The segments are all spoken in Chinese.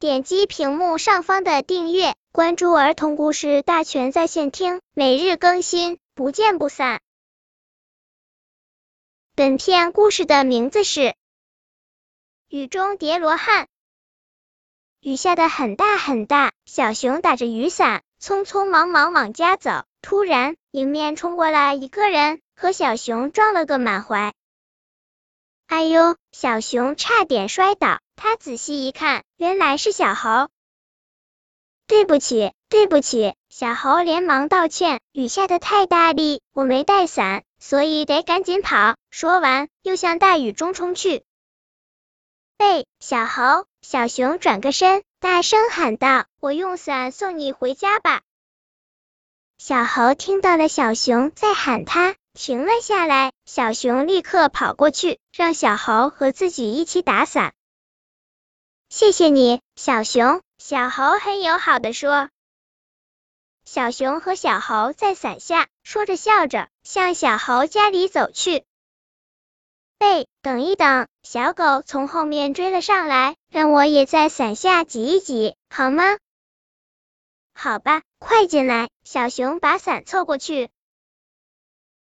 点击屏幕上方的订阅，关注儿童故事大全在线听，每日更新，不见不散。本片故事的名字是《雨中叠罗汉》。雨下的很大很大，小熊打着雨伞，匆匆忙忙往家走。突然，迎面冲过来一个人，和小熊撞了个满怀。哎呦！小熊差点摔倒，他仔细一看，原来是小猴。对不起，对不起！小猴连忙道歉。雨下的太大力，我没带伞，所以得赶紧跑。说完，又向大雨中冲去。喂，小猴！小熊转个身，大声喊道：“我用伞送你回家吧。”小猴听到了小熊在喊他。停了下来，小熊立刻跑过去，让小猴和自己一起打伞。谢谢你，小熊。小猴很友好的说。小熊和小猴在伞下说着笑着，向小猴家里走去。喂，等一等！小狗从后面追了上来，让我也在伞下挤一挤，好吗？好吧，快进来！小熊把伞凑过去。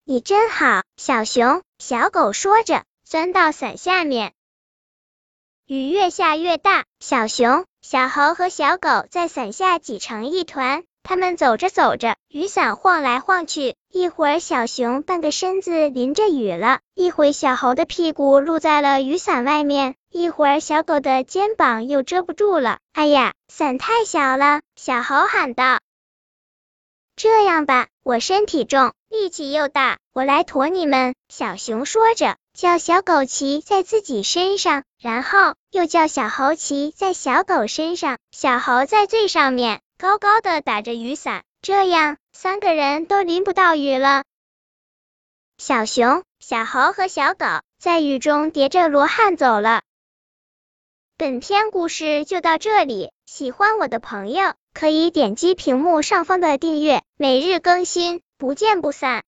你真好，小熊。小狗说着，钻到伞下面。雨越下越大，小熊、小猴和小狗在伞下挤成一团。他们走着走着，雨伞晃来晃去，一会儿小熊半个身子淋着雨了，一会小猴的屁股露在了雨伞外面，一会儿小狗的肩膀又遮不住了。哎呀，伞太小了！小猴喊道。这样吧，我身体重。力气又大，我来驮你们。小熊说着，叫小狗骑在自己身上，然后又叫小猴骑在小狗身上。小猴在最上面，高高的打着雨伞，这样三个人都淋不到雨了。小熊、小猴和小狗在雨中叠着罗汉走了。本篇故事就到这里，喜欢我的朋友可以点击屏幕上方的订阅，每日更新。不见不散。